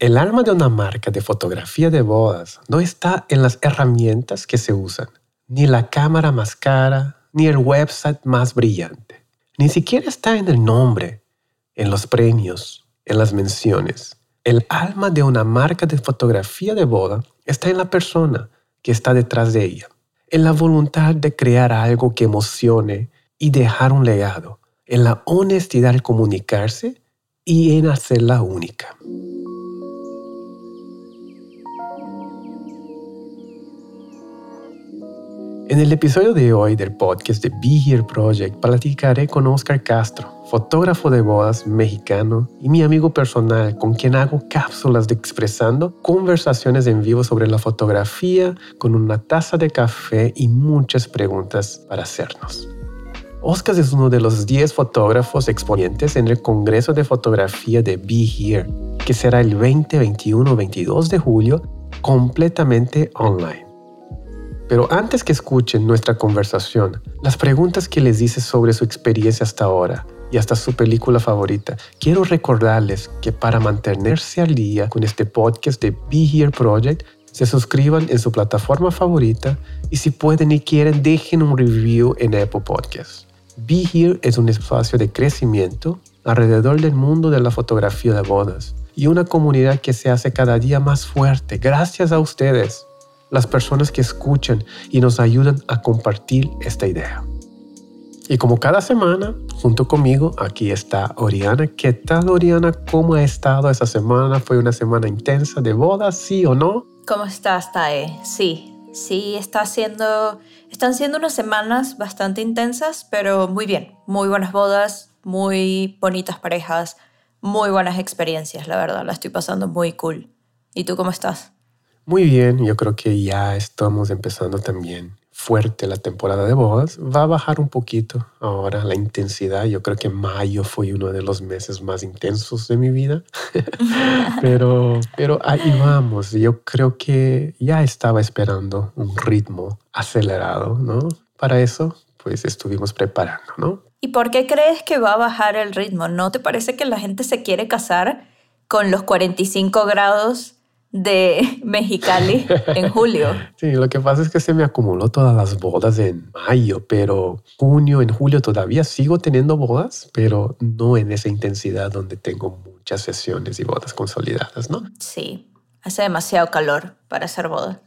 El alma de una marca de fotografía de bodas no está en las herramientas que se usan, ni la cámara más cara, ni el website más brillante. Ni siquiera está en el nombre, en los premios, en las menciones. El alma de una marca de fotografía de boda está en la persona que está detrás de ella, en la voluntad de crear algo que emocione y dejar un legado, en la honestidad al comunicarse y en hacerla única. En el episodio de hoy del podcast de Be Here Project platicaré con Oscar Castro, fotógrafo de bodas mexicano y mi amigo personal con quien hago cápsulas expresando conversaciones en vivo sobre la fotografía con una taza de café y muchas preguntas para hacernos. Oscar es uno de los 10 fotógrafos exponentes en el Congreso de Fotografía de Be Here, que será el 20, 21, 22 de julio completamente online. Pero antes que escuchen nuestra conversación, las preguntas que les hice sobre su experiencia hasta ahora y hasta su película favorita, quiero recordarles que para mantenerse al día con este podcast de Be Here Project, se suscriban en su plataforma favorita y si pueden y quieren, dejen un review en Apple Podcasts. Be Here es un espacio de crecimiento alrededor del mundo de la fotografía de bodas y una comunidad que se hace cada día más fuerte gracias a ustedes las personas que escuchan y nos ayudan a compartir esta idea. Y como cada semana, junto conmigo, aquí está Oriana. ¿Qué tal, Oriana? ¿Cómo ha estado esa semana? ¿Fue una semana intensa de bodas, sí o no? ¿Cómo estás, Tae? Sí, sí, está siendo, están siendo unas semanas bastante intensas, pero muy bien. Muy buenas bodas, muy bonitas parejas, muy buenas experiencias, la verdad. La estoy pasando muy cool. ¿Y tú cómo estás? Muy bien, yo creo que ya estamos empezando también fuerte la temporada de bodas. Va a bajar un poquito ahora la intensidad. Yo creo que mayo fue uno de los meses más intensos de mi vida. pero, pero ahí vamos. Yo creo que ya estaba esperando un ritmo acelerado, ¿no? Para eso, pues estuvimos preparando, ¿no? ¿Y por qué crees que va a bajar el ritmo? ¿No te parece que la gente se quiere casar con los 45 grados de Mexicali en julio. Sí, lo que pasa es que se me acumuló todas las bodas en mayo, pero junio, en julio todavía sigo teniendo bodas, pero no en esa intensidad donde tengo muchas sesiones y bodas consolidadas, ¿no? Sí, hace demasiado calor para hacer bodas.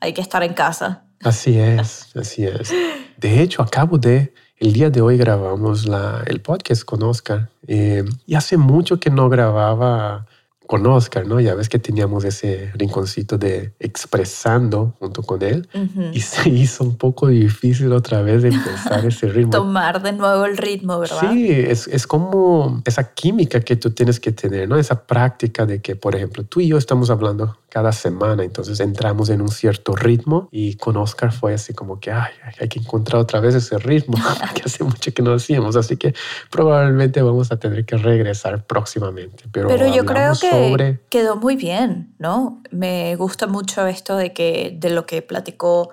Hay que estar en casa. Así es, así es. De hecho, acabo de, el día de hoy grabamos la, el podcast con Oscar eh, y hace mucho que no grababa con Oscar, ¿no? Ya ves que teníamos ese rinconcito de expresando junto con él y se hizo un poco difícil otra vez de empezar ese ritmo. Tomar de nuevo el ritmo, ¿verdad? Sí, es, es, como esa química que tú tienes que tener, ¿no? Esa práctica de que, por ejemplo, tú y yo estamos hablando cada semana, entonces entramos en un cierto ritmo y con Oscar fue así como que Ay, hay que encontrar otra vez ese ritmo que hace mucho que no hacíamos, así que probablemente vamos a tener que regresar próximamente. Pero, Pero yo creo que quedó muy bien, ¿no? Me gusta mucho esto de que de lo que platicó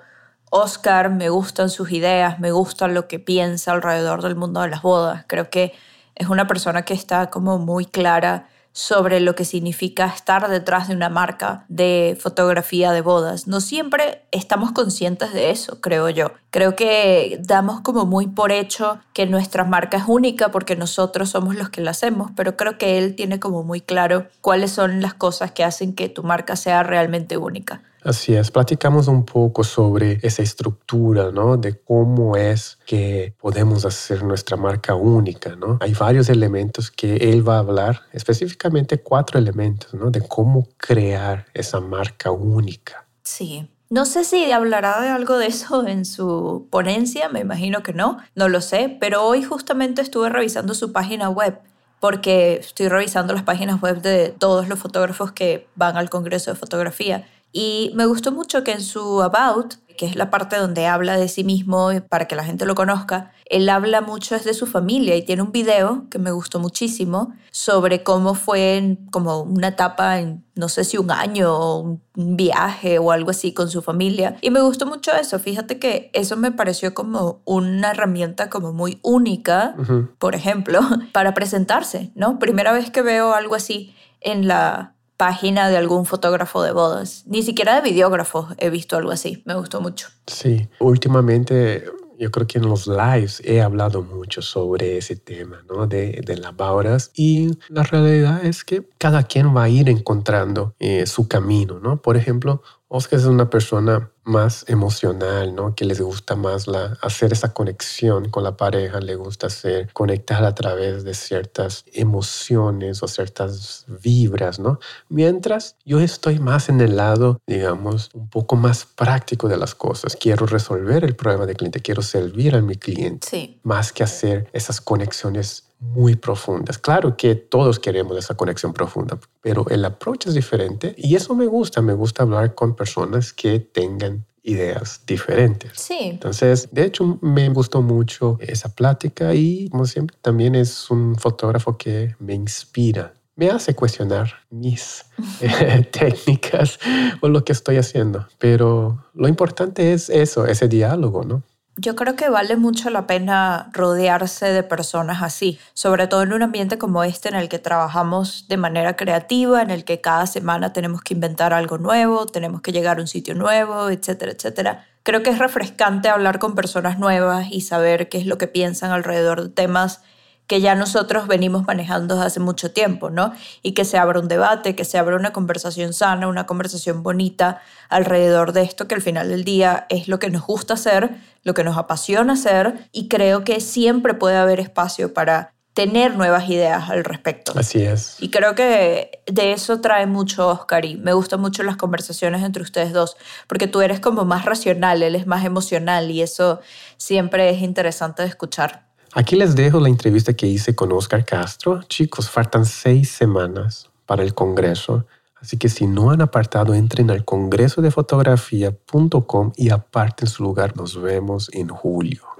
Oscar, me gustan sus ideas, me gusta lo que piensa alrededor del mundo de las bodas. Creo que es una persona que está como muy clara sobre lo que significa estar detrás de una marca de fotografía de bodas. No siempre estamos conscientes de eso, creo yo. Creo que damos como muy por hecho que nuestra marca es única porque nosotros somos los que la hacemos, pero creo que él tiene como muy claro cuáles son las cosas que hacen que tu marca sea realmente única. Así es, platicamos un poco sobre esa estructura, ¿no? De cómo es que podemos hacer nuestra marca única, ¿no? Hay varios elementos que él va a hablar, específicamente cuatro elementos, ¿no? De cómo crear esa marca única. Sí. No sé si hablará de algo de eso en su ponencia, me imagino que no, no lo sé, pero hoy justamente estuve revisando su página web porque estoy revisando las páginas web de todos los fotógrafos que van al Congreso de Fotografía y me gustó mucho que en su About, que es la parte donde habla de sí mismo para que la gente lo conozca, él habla mucho desde su familia y tiene un video que me gustó muchísimo sobre cómo fue como una etapa en no sé si un año o un viaje o algo así con su familia. Y me gustó mucho eso. Fíjate que eso me pareció como una herramienta como muy única, por ejemplo, para presentarse, ¿no? Primera vez que veo algo así en la página de algún fotógrafo de bodas. Ni siquiera de videógrafos he visto algo así. Me gustó mucho. Sí, últimamente yo creo que en los lives he hablado mucho sobre ese tema, ¿no? De, de las bodas y la realidad es que cada quien va a ir encontrando eh, su camino, ¿no? Por ejemplo, Oscar es una persona más emocional, ¿no? Que les gusta más la, hacer esa conexión con la pareja, le gusta hacer conectar a través de ciertas emociones o ciertas vibras, ¿no? Mientras yo estoy más en el lado, digamos, un poco más práctico de las cosas. Quiero resolver el problema del cliente, quiero servir a mi cliente, sí. más que hacer esas conexiones muy profundas. Claro que todos queremos esa conexión profunda, pero el approach es diferente y eso me gusta. Me gusta hablar con personas que tengan ideas diferentes. Sí. Entonces, de hecho, me gustó mucho esa plática y, como siempre, también es un fotógrafo que me inspira. Me hace cuestionar mis eh, técnicas o lo que estoy haciendo. Pero lo importante es eso, ese diálogo, ¿no? Yo creo que vale mucho la pena rodearse de personas así, sobre todo en un ambiente como este en el que trabajamos de manera creativa, en el que cada semana tenemos que inventar algo nuevo, tenemos que llegar a un sitio nuevo, etcétera, etcétera. Creo que es refrescante hablar con personas nuevas y saber qué es lo que piensan alrededor de temas que ya nosotros venimos manejando hace mucho tiempo, ¿no? Y que se abra un debate, que se abra una conversación sana, una conversación bonita alrededor de esto que al final del día es lo que nos gusta hacer, lo que nos apasiona hacer y creo que siempre puede haber espacio para tener nuevas ideas al respecto. Así es. Y creo que de eso trae mucho Oscar y me gustan mucho las conversaciones entre ustedes dos, porque tú eres como más racional, él es más emocional y eso siempre es interesante de escuchar. Aquí les dejo la entrevista que hice con Oscar Castro. Chicos, faltan seis semanas para el Congreso, así que si no han apartado, entren al congresodefotografía.com y aparten su lugar. Nos vemos en julio.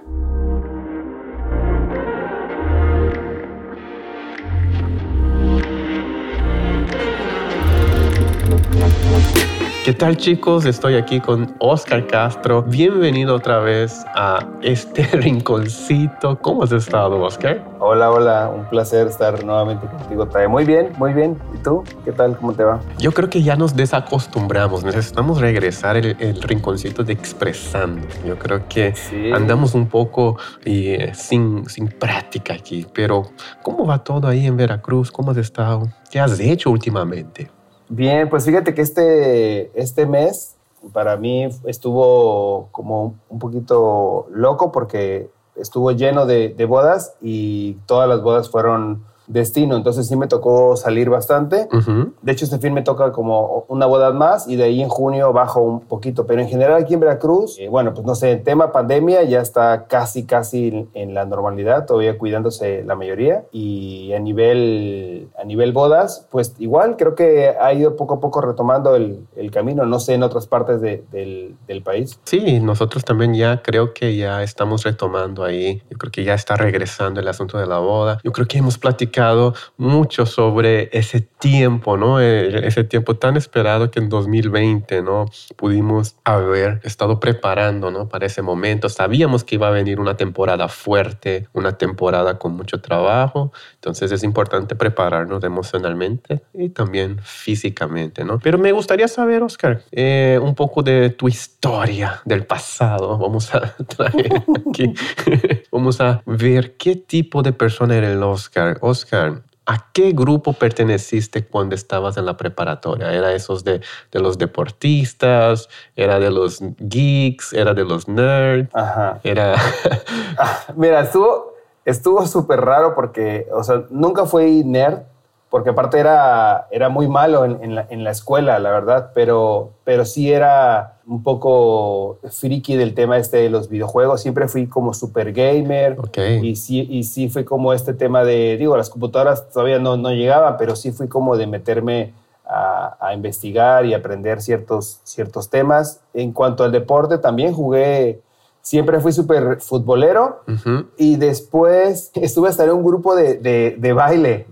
¿Qué tal chicos? Estoy aquí con Oscar Castro. Bienvenido otra vez a este rinconcito. ¿Cómo has estado, Oscar? Hola, hola. Un placer estar nuevamente contigo. Muy bien, muy bien. ¿Y tú? ¿Qué tal? ¿Cómo te va? Yo creo que ya nos desacostumbramos. Necesitamos regresar el, el rinconcito de expresando. Yo creo que sí. andamos un poco eh, sin, sin práctica aquí. Pero, ¿cómo va todo ahí en Veracruz? ¿Cómo has estado? ¿Qué has hecho últimamente? Bien, pues fíjate que este, este mes para mí estuvo como un poquito loco porque estuvo lleno de, de bodas y todas las bodas fueron destino, entonces sí me tocó salir bastante. Uh -huh. De hecho, este fin me toca como una boda más y de ahí en junio bajo un poquito, pero en general aquí en Veracruz, eh, bueno, pues no sé, el tema pandemia ya está casi, casi en la normalidad, todavía cuidándose la mayoría y a nivel, a nivel bodas, pues igual creo que ha ido poco a poco retomando el, el camino, no sé, en otras partes de, del, del país. Sí, nosotros también ya creo que ya estamos retomando ahí, yo creo que ya está regresando el asunto de la boda, yo creo que hemos platicado mucho sobre ese tiempo, ¿no? E, ese tiempo tan esperado que en 2020, ¿no? Pudimos haber estado preparando, ¿no? Para ese momento. Sabíamos que iba a venir una temporada fuerte, una temporada con mucho trabajo. Entonces es importante prepararnos emocionalmente y también físicamente, ¿no? Pero me gustaría saber, Oscar, eh, un poco de tu historia del pasado. Vamos a traer aquí. Vamos a ver qué tipo de persona era el Oscar. Oscar Oscar, ¿a qué grupo perteneciste cuando estabas en la preparatoria? ¿Era esos de, de los deportistas? ¿Era de los geeks? ¿Era de los nerds? Ajá. Era... Mira, estuvo estuvo súper raro porque, o sea, nunca fui nerd, porque aparte era, era muy malo en, en, la, en, la, escuela, la verdad, pero, pero sí era un poco friki del tema este de los videojuegos. Siempre fui como super gamer okay. y, sí, y sí fue como este tema de, digo, las computadoras todavía no, no llegaban, pero sí fui como de meterme a, a, investigar y aprender ciertos, ciertos temas. En cuanto al deporte, también jugué siempre fui súper futbolero uh -huh. y después estuve hasta en un grupo de, de, de baile.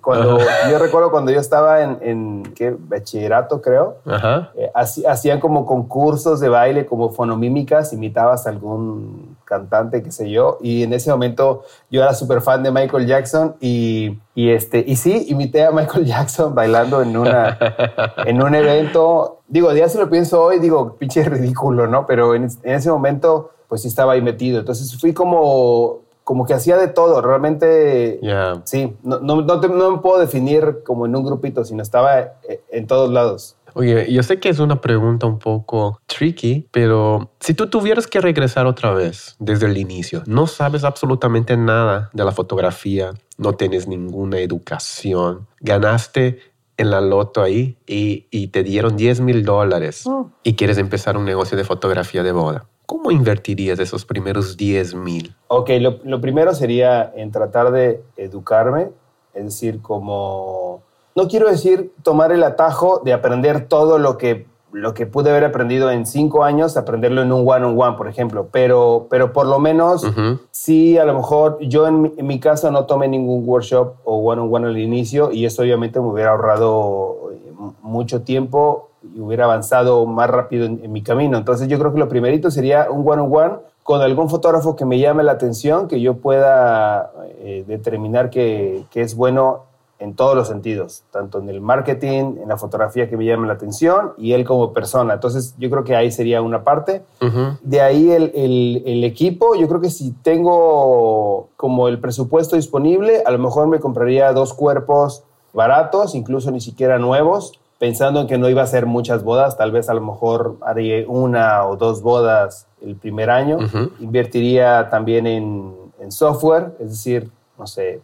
Cuando, uh -huh. Yo recuerdo cuando yo estaba en, en ¿qué? bachillerato, creo, uh -huh. eh, hacían como concursos de baile, como fonomímicas, imitabas algún cantante, qué sé yo. Y en ese momento yo era súper fan de Michael Jackson y, y, este, y sí, imité a Michael Jackson bailando en, una, en un evento. Digo, ya se lo pienso hoy, digo, pinche ridículo, ¿no? Pero en, en ese momento, pues sí estaba ahí metido. Entonces fui como como que hacía de todo, realmente, sí, no, no, no, me puedo definir como en un grupito, sino estaba eh, en todos lados. Oye, yo sé que es una pregunta un poco tricky, pero si tú tuvieras que regresar otra vez desde el inicio, no sabes absolutamente nada de la fotografía, no tienes ninguna educación, ganaste en la loto ahí y, y te dieron 10 mil dólares oh. y quieres empezar un negocio de fotografía de boda. ¿Cómo invertirías esos primeros 10 mil? Ok, lo, primero sería en tratar de educarme, es decir, como, no quiero decir tomar el atajo de aprender todo lo que, lo que pude haber aprendido en cinco años, aprenderlo en un one-on-one, por ejemplo, pero, pero por lo menos sí, a lo mejor yo en mi, en mi, caso no tomé ningún workshop o one-on-one al inicio y eso obviamente me hubiera ahorrado mucho tiempo y hubiera avanzado más rápido en, mi camino. Entonces yo creo que lo primerito sería un one-on-one con algún fotógrafo que me llame la atención, que yo pueda eh, determinar que, que, es bueno en todos los sentidos, tanto en el marketing, en la fotografía que me llame la atención y él como persona. Entonces yo creo que ahí sería una parte. De ahí el, el, el, equipo, yo creo que si tengo como el presupuesto disponible, a lo mejor me compraría dos cuerpos baratos, incluso ni siquiera nuevos, pensando en que no iba a ser muchas bodas, tal vez a lo mejor haría una o dos bodas el primer año. Invertiría también en, software, es decir, no sé,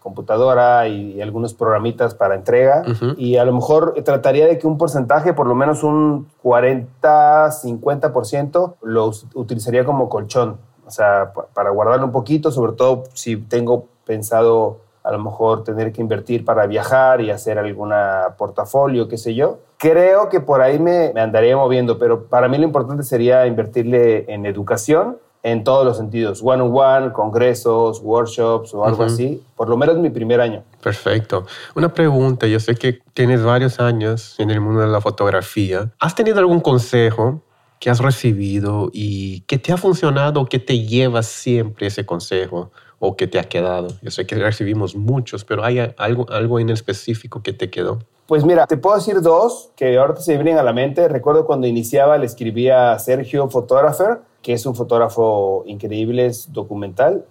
computadora y, algunos programitas para entrega. Y a lo mejor trataría de que un porcentaje, por lo menos un 40, 50%, lo utilizaría como colchón. O sea, para guardarlo un poquito, sobre todo si tengo pensado a lo mejor tener que invertir para viajar y hacer alguna portafolio, qué sé yo. Creo que por ahí me, andaría moviendo, pero para mí lo importante sería invertirle en educación en todos los sentidos, one-on-one, congresos, workshops o algo así, por lo menos mi primer año. Perfecto. Una pregunta, yo sé que tienes varios años en el mundo de la fotografía. ¿Has tenido algún consejo que has recibido y que te ha funcionado, que te lleva siempre ese consejo? o que te ha quedado? Yo sé que recibimos muchos, pero ¿hay algo, algo en específico que te quedó? Pues mira, te puedo decir dos que ahorita se vienen a la mente. Recuerdo cuando iniciaba le escribía a Sergio Photographer, que es un fotógrafo increíble, es documental.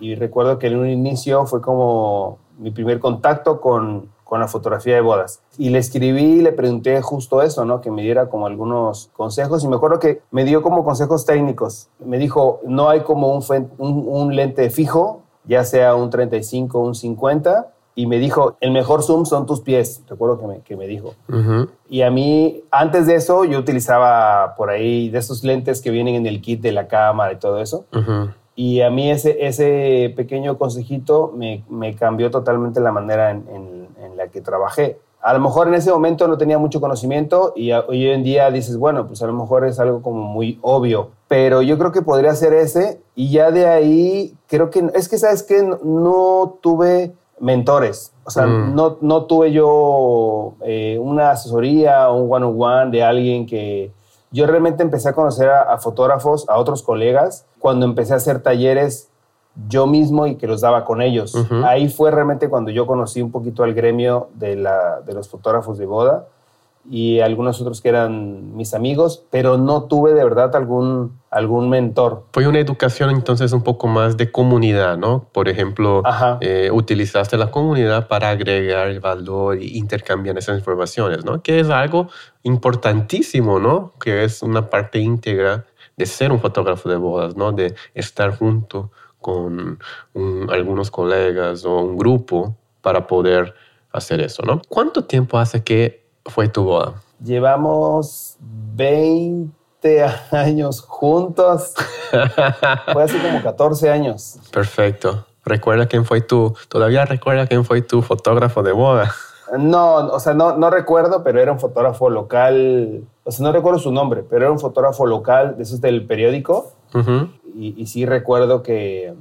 Y recuerdo que en un inicio fue como mi primer contacto con, con la fotografía de bodas. Y le escribí y le pregunté justo eso, ¿no? Que me diera como algunos consejos. Y me acuerdo que me dio como consejos técnicos. Me dijo, no hay como un, un, lente fijo, ya sea un 35 o un 50. Y me dijo, el mejor zoom son tus pies. Recuerdo que me, que me dijo. Y a mí, antes de eso, yo utilizaba por ahí de esos lentes que vienen en el kit de la cámara y todo eso. Y a mí ese, ese pequeño consejito me, me cambió totalmente la manera en, en, la que trabajé. A lo mejor en ese momento no tenía mucho conocimiento y hoy en día dices, bueno, pues a lo mejor es algo como muy obvio, pero yo creo que podría ser ese y ya de ahí creo que es que sabes que no, tuve mentores, o sea, mm. no, no tuve yo eh, una asesoría o un one-on-one de alguien que, yo realmente empecé a conocer a, fotógrafos, a otros colegas, cuando empecé a hacer talleres yo mismo y que los daba con ellos. Ahí fue realmente cuando yo conocí un poquito al gremio de, la, de los fotógrafos de boda y algunos otros que eran mis amigos, pero no tuve de verdad algún, algún mentor. Fue una educación entonces un poco más de comunidad, ¿no? Por ejemplo, eh, utilizaste la comunidad para agregar el valor y intercambiar esas informaciones, ¿no? Que es algo importantísimo, ¿no? Que es una parte íntegra de ser un fotógrafo de bodas, ¿no? De estar junto con algunos colegas o un grupo para poder hacer eso, ¿no? ¿Cuánto tiempo hace que fue tu boda? Llevamos 20 años juntos. fue hace como 14 años. Perfecto. ¿Recuerda quién fue tu, todavía recuerda quién fue tu fotógrafo de boda? No, o sea, no, no recuerdo, pero era un fotógrafo local, o sea, no recuerdo su nombre, pero era un fotógrafo local de esos del periódico. Y, y sí recuerdo que,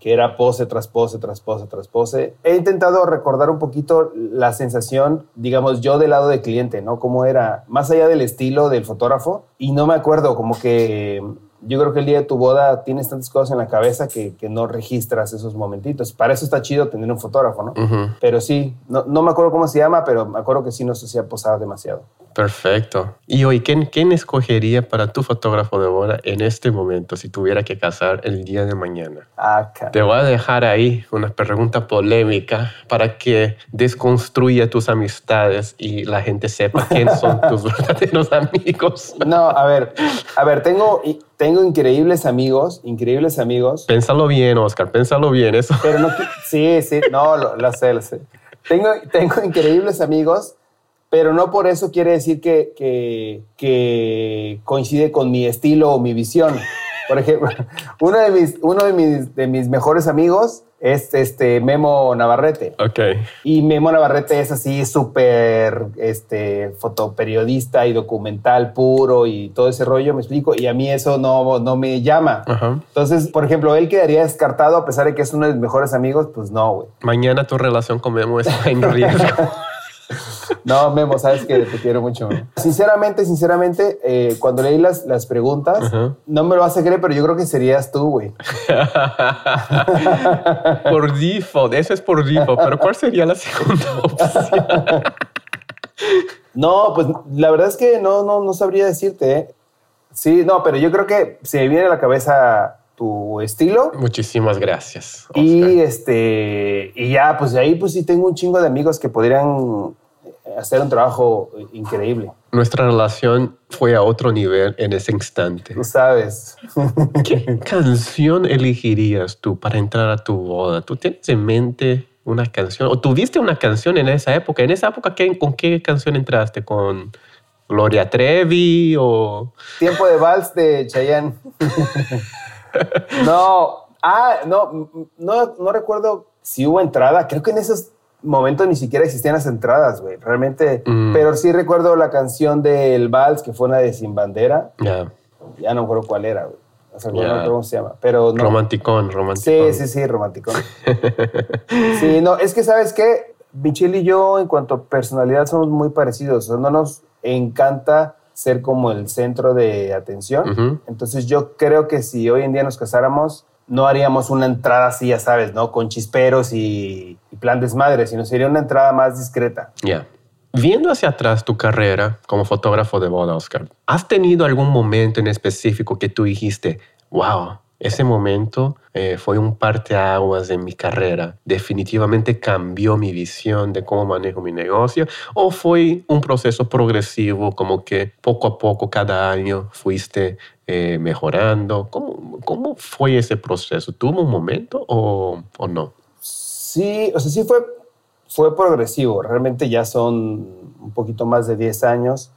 que era pose tras pose, tras pose, tras pose. He intentado recordar un poquito la sensación, digamos, yo del lado del cliente, ¿no? Cómo era, más allá del estilo del fotógrafo, y no me acuerdo, como que yo creo que el día de tu boda tienes tantas cosas en la cabeza que, que no registras esos momentitos. Para eso está chido tener un fotógrafo, ¿no? Ujú. Pero sí, no, no me acuerdo cómo se llama, pero me acuerdo que sí nos hacía posar demasiado. Perfecto. Y hoy, ¿quién, ¿quién escogería para tu fotógrafo de boda en este momento si tuviera que casar el día de mañana? Ah, Te voy a dejar ahí una pregunta polémica para que desconstruya tus amistades y la gente sepa quién son tus verdaderos amigos. No, a ver, a ver, tengo, tengo increíbles amigos, increíbles amigos, Pénsalo bien, Oscar, pénsalo bien. Eso. pero no, sí, sí, no, lo, lo sé, lo sé. Tengo, tengo increíbles amigos, pero no por eso quiere decir que, que, que coincide con mi estilo o mi visión. Por ejemplo, uno de mis, uno de mis, de mis mejores amigos es este Memo Navarrete. Ok. Y Memo Navarrete es así súper este, fotoperiodista y documental puro y todo ese rollo, me explico. Y a mí eso no, no me llama. Ajá. Entonces, por ejemplo, él quedaría descartado a pesar de que es uno de mis mejores amigos, pues no, güey. Mañana tu relación con Memo está en riesgo. No, Memo, sabes que te quiero mucho. Sinceramente, sinceramente, eh, cuando leí las, las preguntas, no me lo vas a creer, pero yo creo que serías tú, güey. por default, eso es por default, pero ¿cuál sería la segunda opción? No, pues la verdad es que no, no, no sabría decirte. ¿eh? Sí, no, pero yo creo que se me viene a la cabeza tu estilo. Muchísimas gracias. Oscar. Y este, y ya, pues de ahí, pues sí tengo un chingo de amigos que podrían hacer un trabajo increíble. Nuestra relación fue a otro nivel en ese instante. Tú sabes. ¿Qué canción elegirías tú para entrar a tu boda? ¿Tú tienes en mente una canción? ¿O tuviste una canción en esa época? ¿En esa época ¿qué- con qué canción entraste? ¿Con Gloria Trevi o...? Tiempo de vals de Chayanne. no, ah, no, no, no recuerdo si hubo entrada. Creo que en esos momentos ni siquiera existían las entradas, güey. Realmente, Mm. pero sí recuerdo la canción del vals, que fue una de Sin Bandera. Ya, Ya no recuerdo cuál era, güey. O sea, no Ya. recuerdo cómo se llama. Pero no. romanticón, Sí, romanticón. sí, sí, romántico. sí, no, es que sabes qué, Michelle y yo en cuanto a personalidad somos muy parecidos. O sea, no nos encanta ser como el centro de atención. Entonces yo creo que si hoy en día nos casáramos, no haríamos una entrada así, ya sabes, ¿no? Con chisperos y, y plan desmadre, sino sería una entrada más discreta. Ya. Viendo hacia atrás tu carrera como fotógrafo de boda, Oscar, ¿has tenido algún momento en específico que tú dijiste, wow, ese momento eh, fue un parteaguas en mi carrera, definitivamente cambió mi visión de cómo manejo mi negocio? ¿O fue un proceso progresivo, como que poco a poco, cada año, fuiste eh, mejorando? ¿Cómo, ¿Cómo fue ese proceso? ¿Tuvo un momento o, o no? Sí, o sea, sí fue, fue progresivo. Realmente ya son un poquito más de 10 años.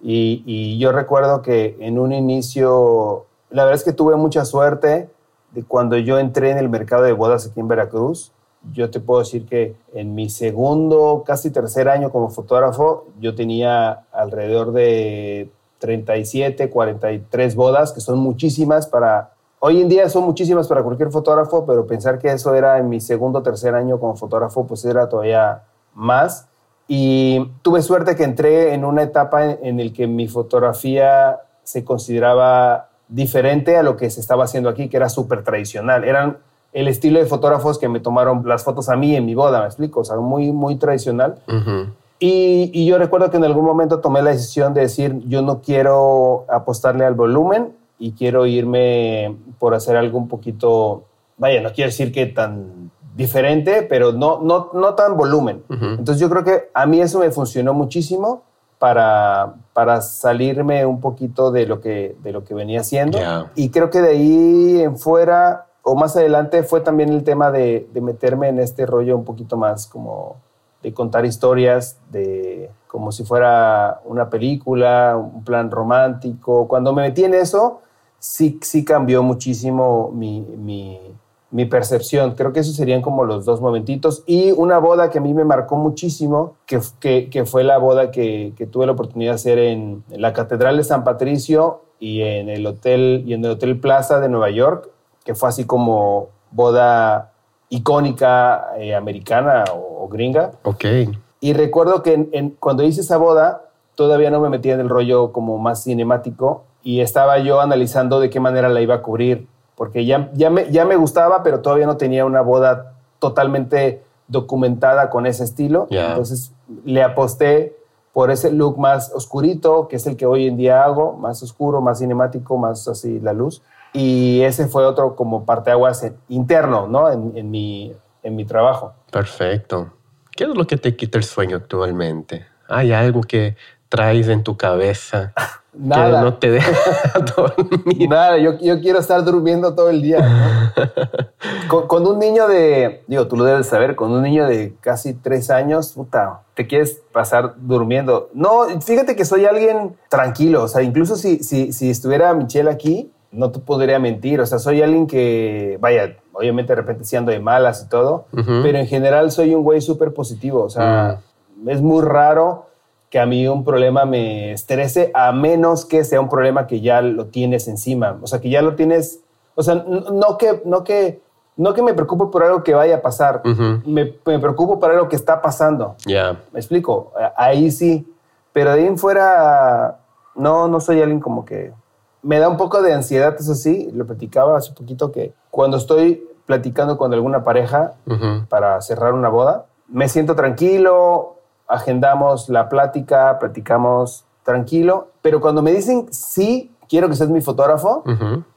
Y, y yo recuerdo que en un inicio, la verdad es que tuve mucha suerte de cuando yo entré en el mercado de bodas aquí en Veracruz. Yo te puedo decir que en mi segundo, casi tercer año como fotógrafo, yo tenía alrededor de 37, 43 bodas, que son muchísimas para... Hoy en día son muchísimas para cualquier fotógrafo, pero pensar que eso era en mi segundo, tercer año como fotógrafo, pues era todavía más. Y tuve suerte que entré en una etapa en, en el que mi fotografía se consideraba diferente a lo que se estaba haciendo aquí, que era súper tradicional. Eran el estilo de fotógrafos que me tomaron las fotos a mí en mi boda, ¿me explico? O sea, muy, muy tradicional. Ujú. Y, y yo recuerdo que en algún momento tomé la decisión de decir, yo no quiero apostarle al volumen y quiero irme por hacer algo un poquito, vaya, no quiero decir que tan diferente, pero no, no, no tan volumen. Ujú. Entonces yo creo que a mí eso me funcionó muchísimo para, para salirme un poquito de lo que, de lo que venía haciendo. Y creo que de ahí en fuera, o más adelante, fue también el tema de, de meterme en este rollo un poquito más como de contar historias, de como si fuera una película, un plan romántico. Cuando me metí en eso, sí, sí cambió muchísimo mi, mi, mi percepción. Creo que esos serían como los dos momentitos. Y una boda que a mí me marcó muchísimo, que, que, que fue la boda que, que tuve la oportunidad de hacer en, en la Catedral de San Patricio y en el Hotel, y en el Hotel Plaza de Nueva York, que fue así como boda icónica eh, americana o, o gringa. Ok. Y recuerdo que en- en- cuando hice esa boda, todavía no me metía en el rollo como más cinemático y estaba yo analizando de qué manera la iba a cubrir, porque ya, ya, me, ya me gustaba, pero todavía no tenía una boda totalmente documentada con ese estilo. Entonces le aposté por ese look más oscurito, que es el que hoy en día hago, más oscuro, más cinemático, más así la luz. Y ese fue otro como parteaguas interno, ¿no? En, en, mi, en mi trabajo. Perfecto. ¿Qué es lo que te quita el sueño actualmente? ¿Hay algo que traes en tu cabeza Nada. que no te deja dormir? Nada, yo, yo, quiero estar durmiendo todo el día. con, un niño de, digo, tú lo debes saber, con un niño de casi tres años, puta, te quieres pasar durmiendo. No, fíjate que soy alguien tranquilo, o sea, incluso si, si, si estuviera Michelle aquí, no te podría mentir, o sea, soy alguien que, vaya, obviamente de repente sí ando de malas y todo, pero en general soy un güey súper positivo, o sea, mm. es muy raro que a mí un problema me estrese, a menos que sea un problema que ya lo tienes encima. O sea, que ya lo tienes, o sea, no que, no que, no que me preocupe por algo que vaya a pasar, me, me, preocupo por algo que está pasando. Ya. ¿Me explico? Ahí sí, pero de ahí en fuera, no, no soy alguien como que... Me da un poco de ansiedad, eso sí, lo platicaba hace poquito, que cuando estoy platicando con alguna pareja para cerrar una boda, me siento tranquilo, agendamos la plática, platicamos tranquilo, pero cuando me dicen sí, quiero que seas mi fotógrafo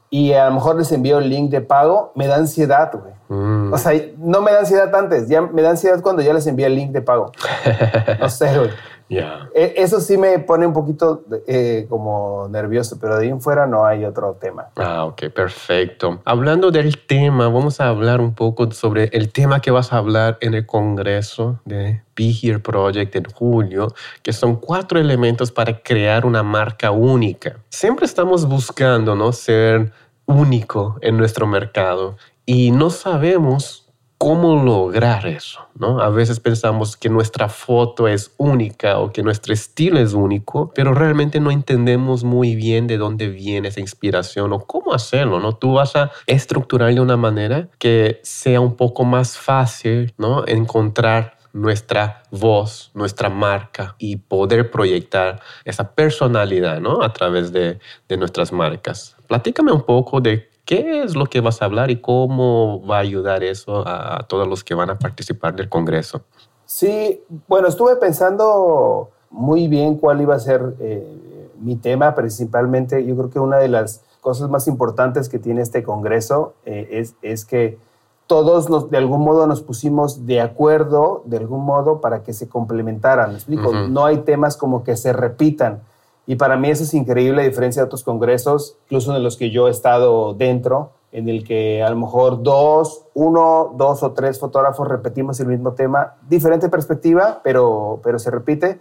y a lo mejor les envío el link de pago, me da ansiedad, güey. Mm. O sea, no me da ansiedad antes, ya me da ansiedad cuando ya les envío el link de pago. no sé, güey. E, eso sí me pone un poquito eh, como nervioso, pero de ahí en fuera no hay otro tema. Ah, ok, perfecto. Hablando del tema, vamos a hablar un poco sobre el tema que vas a hablar en el Congreso de Be Here Project en julio, que son cuatro elementos para crear una marca única. Siempre estamos buscando ¿no? ser único en nuestro mercado y no sabemos cómo lograr eso, ¿no? A veces pensamos que nuestra foto es única o que nuestro estilo es único, pero realmente no entendemos muy bien de dónde viene esa inspiración o cómo hacerlo, ¿no? Tú vas a estructurar de una manera que sea un poco más fácil, ¿no? Encontrar nuestra voz, nuestra marca y poder proyectar esa personalidad, ¿no? A través de, de nuestras marcas. Platícame un poco de ¿Qué es lo que vas a hablar y cómo va a ayudar eso a, todos los que van a participar del Congreso? Sí, bueno, estuve pensando muy bien cuál iba a ser eh, mi tema, principalmente yo creo que una de las cosas más importantes que tiene este Congreso eh, es, es, que todos nos, de algún modo nos pusimos de acuerdo, de algún modo, para que se complementaran. ¿Me explico? No hay temas como que se repitan. Y para mí eso es increíble, a diferencia de otros congresos, incluso en los que yo he estado dentro, en el que a lo mejor dos, uno, dos o tres fotógrafos repetimos el mismo tema, diferente perspectiva, pero, pero se repite.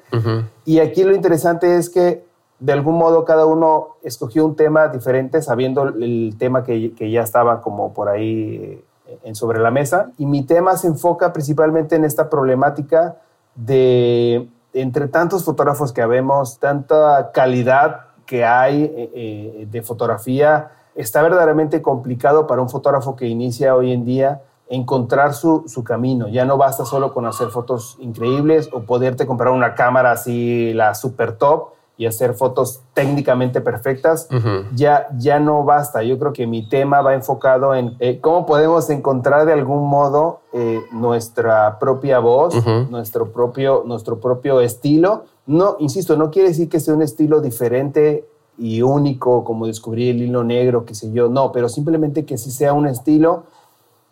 Y aquí lo interesante es que de algún modo cada uno escogió un tema diferente, sabiendo el tema que, que ya estaba como por ahí eh, en sobre la mesa. Y mi tema se enfoca principalmente en esta problemática de entre tantos fotógrafos que vemos, tanta calidad que hay eh, eh, de fotografía, está verdaderamente complicado para un fotógrafo que inicia hoy en día encontrar su, su, camino. Ya no basta solo con hacer fotos increíbles o poderte comprar una cámara así, la super top, y hacer fotos técnicamente perfectas, ya, ya no basta. Yo creo que mi tema va enfocado en eh, cómo podemos encontrar de algún modo eh, nuestra propia voz, nuestro, propio, nuestro propio estilo. No, insisto, no quiere decir que sea un estilo diferente y único, como descubrí el hilo negro, qué sé yo, no, pero simplemente que sí sea un estilo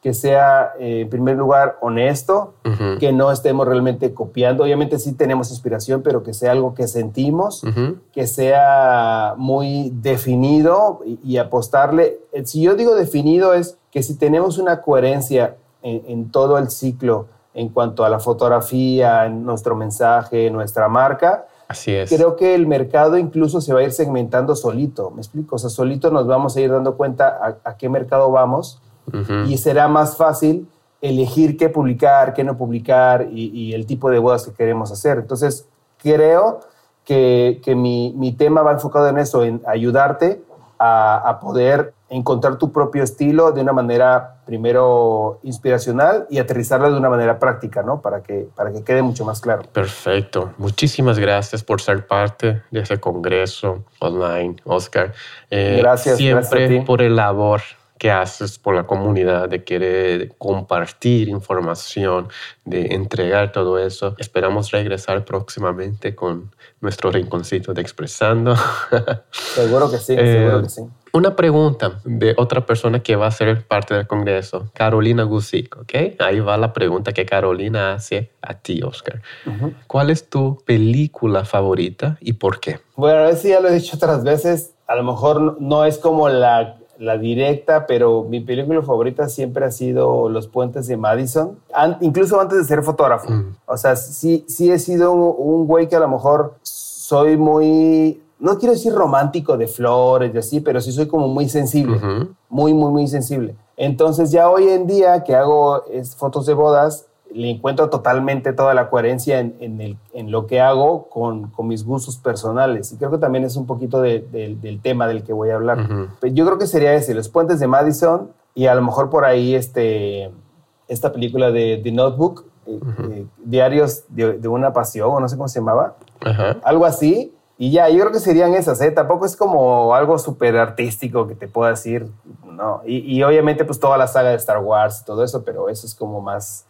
que sea, eh, en primer lugar, honesto, que no estemos realmente copiando. Obviamente sí tenemos inspiración, pero que sea algo que sentimos, que sea muy definido y, apostarle. Eh, si yo digo definido es que si tenemos una coherencia en, todo el ciclo en cuanto a la fotografía, en nuestro mensaje, nuestra marca, Así es. Creo que el mercado incluso se va a ir segmentando solito, ¿me explico? O sea, solito nos vamos a ir dando cuenta a qué mercado vamos y será más fácil elegir qué publicar, qué no publicar y, el tipo de bodas que queremos hacer. Entonces, creo que, mi, tema va enfocado en eso, en ayudarte a, poder encontrar tu propio estilo de una manera primero inspiracional y aterrizarla de una manera práctica, ¿no? Para que, para que quede mucho más claro. Perfecto. Muchísimas gracias por ser parte de ese congreso online, Oscar. Eh, gracias. Siempre por el labor que haces por la comunidad, de querer compartir información, de entregar todo eso. Esperamos regresar próximamente con nuestro rinconcito de expresando. Seguro que sí, seguro que sí. Eh, una pregunta de otra persona que va a ser parte del Congreso, Carolina Gusic, ¿ok? Ahí va la pregunta que Carolina hace a ti, Oscar. ¿Cuál es tu película favorita y por qué? Bueno, a ver si ya lo he dicho otras veces. A lo mejor no es como la, la directa, pero mi película favorita siempre ha sido Los Puentes de Madison, incluso antes de ser fotógrafo. Mm. O sea, sí, sí he sido un güey que a lo mejor soy muy no quiero decir romántico de flores y así, pero sí soy como muy sensible, muy, muy, muy sensible. Entonces ya hoy en día que hago fotos de bodas, le encuentro totalmente toda la coherencia en, el, en lo que hago con, con, mis gustos personales. Y creo que también es un poquito del tema del que voy a hablar. Yo creo que sería ese, Los Puentes de Madison y a lo mejor por ahí este, esta película de The Notebook, eh, eh, Diarios de, una Pasión, o no sé cómo se llamaba. Algo así y ya, yo creo que serían esas, ¿eh? Tampoco es como algo súper artístico que te pueda decir, ¿no? Y, obviamente pues toda la saga de Star Wars y todo eso, pero eso es como más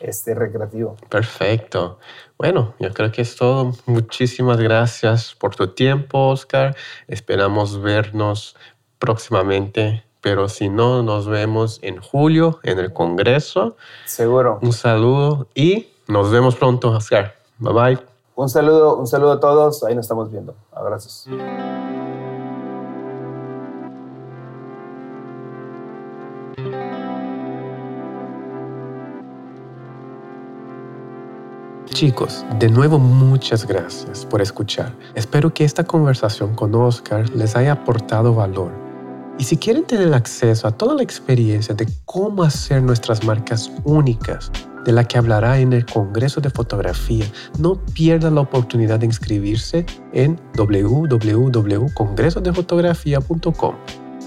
este, recreativo. Perfecto. Bueno, yo creo que es todo. Muchísimas gracias por tu tiempo, Oscar. Esperamos vernos próximamente, pero si no, nos vemos en julio en el Congreso. Seguro. Un saludo y nos vemos pronto, Oscar. Bye bye. Un saludo, un saludo a todos. Ahí nos estamos viendo. Abrazos. Chicos, de nuevo muchas gracias por escuchar. Espero que esta conversación con Oscar les haya aportado valor. Y si quieren tener acceso a toda la experiencia de cómo hacer nuestras marcas únicas, de la que hablará en el Congreso de Fotografía. No pierda la oportunidad de inscribirse en www.congresodefotografía.com.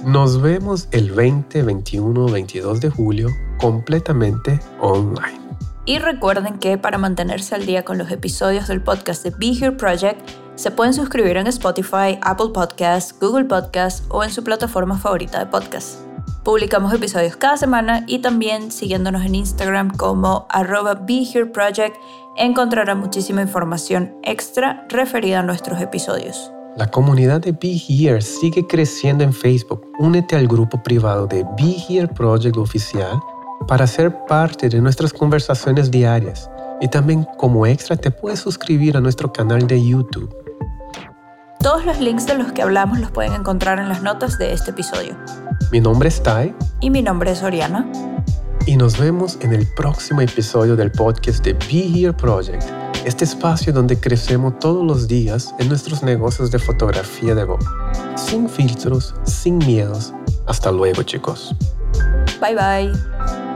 Nos vemos el 20, 21, 22 de julio completamente online. Y recuerden que para mantenerse al día con los episodios del podcast de Be Here Project, se pueden suscribir en Spotify, Apple Podcasts, Google Podcasts o en su plataforma favorita de podcast. Publicamos episodios cada semana y también siguiéndonos en Instagram como arroba BeHereProject encontrará muchísima información extra referida a nuestros episodios. La comunidad de Be Here sigue creciendo en Facebook. Únete al grupo privado de Be Here Project Oficial para ser parte de nuestras conversaciones diarias. Y también como extra te puedes suscribir a nuestro canal de YouTube. Todos los links de los que hablamos los pueden encontrar en las notas de este episodio. Mi nombre es Tai. Y mi nombre es Oriana. Y nos vemos en el próximo episodio del podcast de Be Here Project, este espacio donde crecemos todos los días en nuestros negocios de fotografía de voz. Sin filtros, sin miedos. Hasta luego, chicos. Bye bye.